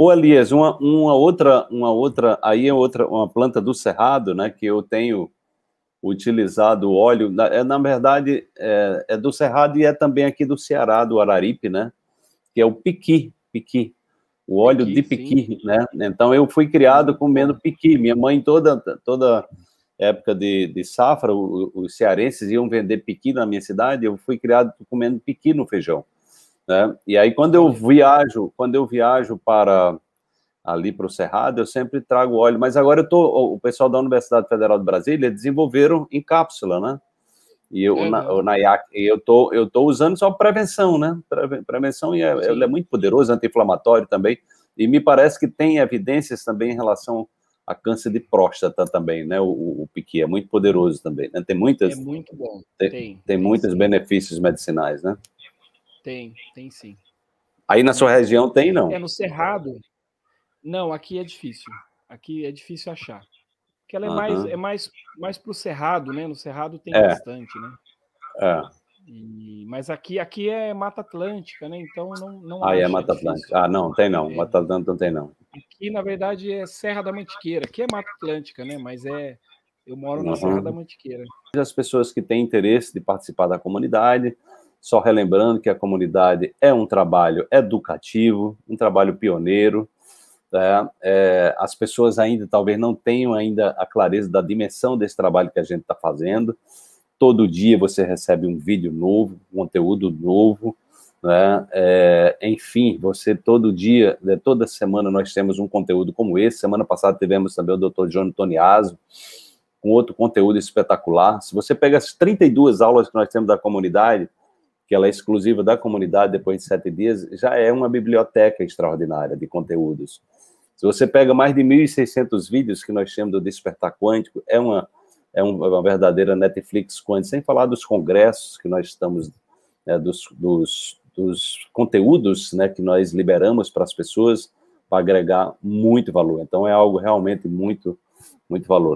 Ô, Elias, uma, uma outra, uma outra, aí é outra, uma planta do cerrado, né, que eu tenho utilizado óleo, na, é, na verdade, é, é, do cerrado e é também aqui do Ceará, do Araripe, né, que é o piqui, piqui, o óleo piqui, de piqui, sim. né, então eu fui criado comendo piqui, minha mãe toda, toda época de, de safra, os, os cearenses iam vender piqui na minha cidade, eu fui criado comendo piqui no feijão, né? E aí, quando eu viajo, quando eu viajo para ali para o Cerrado, eu sempre trago óleo. Mas agora eu tô, o pessoal da Universidade Federal de Brasília desenvolveram em cápsula, né? E eu, uhum. na, o NAIAC, eu tô, eu tô usando só prevenção, né? Prevenção e é, é muito poderoso, anti-inflamatório também. E me parece que tem evidências também em relação a câncer de próstata também, né? O, o piqui é muito poderoso também, né? Tem muitas. É muito bom. Tem, tem, tem, tem muitos benefícios medicinais, né? Tem, tem sim. Aí na sua região tem, não? É no Cerrado. Não, aqui é difícil. Aqui é difícil achar. Porque ela é uhum. mais é mais mais pro Cerrado, né? No Cerrado tem é. bastante, né? É. E, mas aqui aqui é Mata Atlântica, né? Então não não Ah, é Mata Atlântica. Ah, não, tem não. É. Mata Atlântica não tem não. Aqui na verdade é Serra da Mantiqueira, que é Mata Atlântica, né? Mas é eu moro na uhum. Serra da Mantiqueira. As pessoas que têm interesse de participar da comunidade, só relembrando que a comunidade é um trabalho educativo, um trabalho pioneiro. Né? É, as pessoas ainda talvez não tenham ainda a clareza da dimensão desse trabalho que a gente está fazendo. Todo dia você recebe um vídeo novo, um conteúdo novo. Né? É, enfim, você todo dia, né, toda semana nós temos um conteúdo como esse. Semana passada tivemos também o Dr. Johnny Toniaso, com outro conteúdo espetacular. Se você pega as 32 aulas que nós temos da comunidade, que ela é exclusiva da comunidade depois de sete dias, já é uma biblioteca extraordinária de conteúdos. Se você pega mais de 1.600 vídeos que nós temos do Despertar Quântico, é uma, é uma verdadeira Netflix quântica, sem falar dos congressos que nós estamos, né, dos, dos, dos conteúdos né, que nós liberamos para as pessoas para agregar muito valor. Então, é algo realmente muito, muito valor.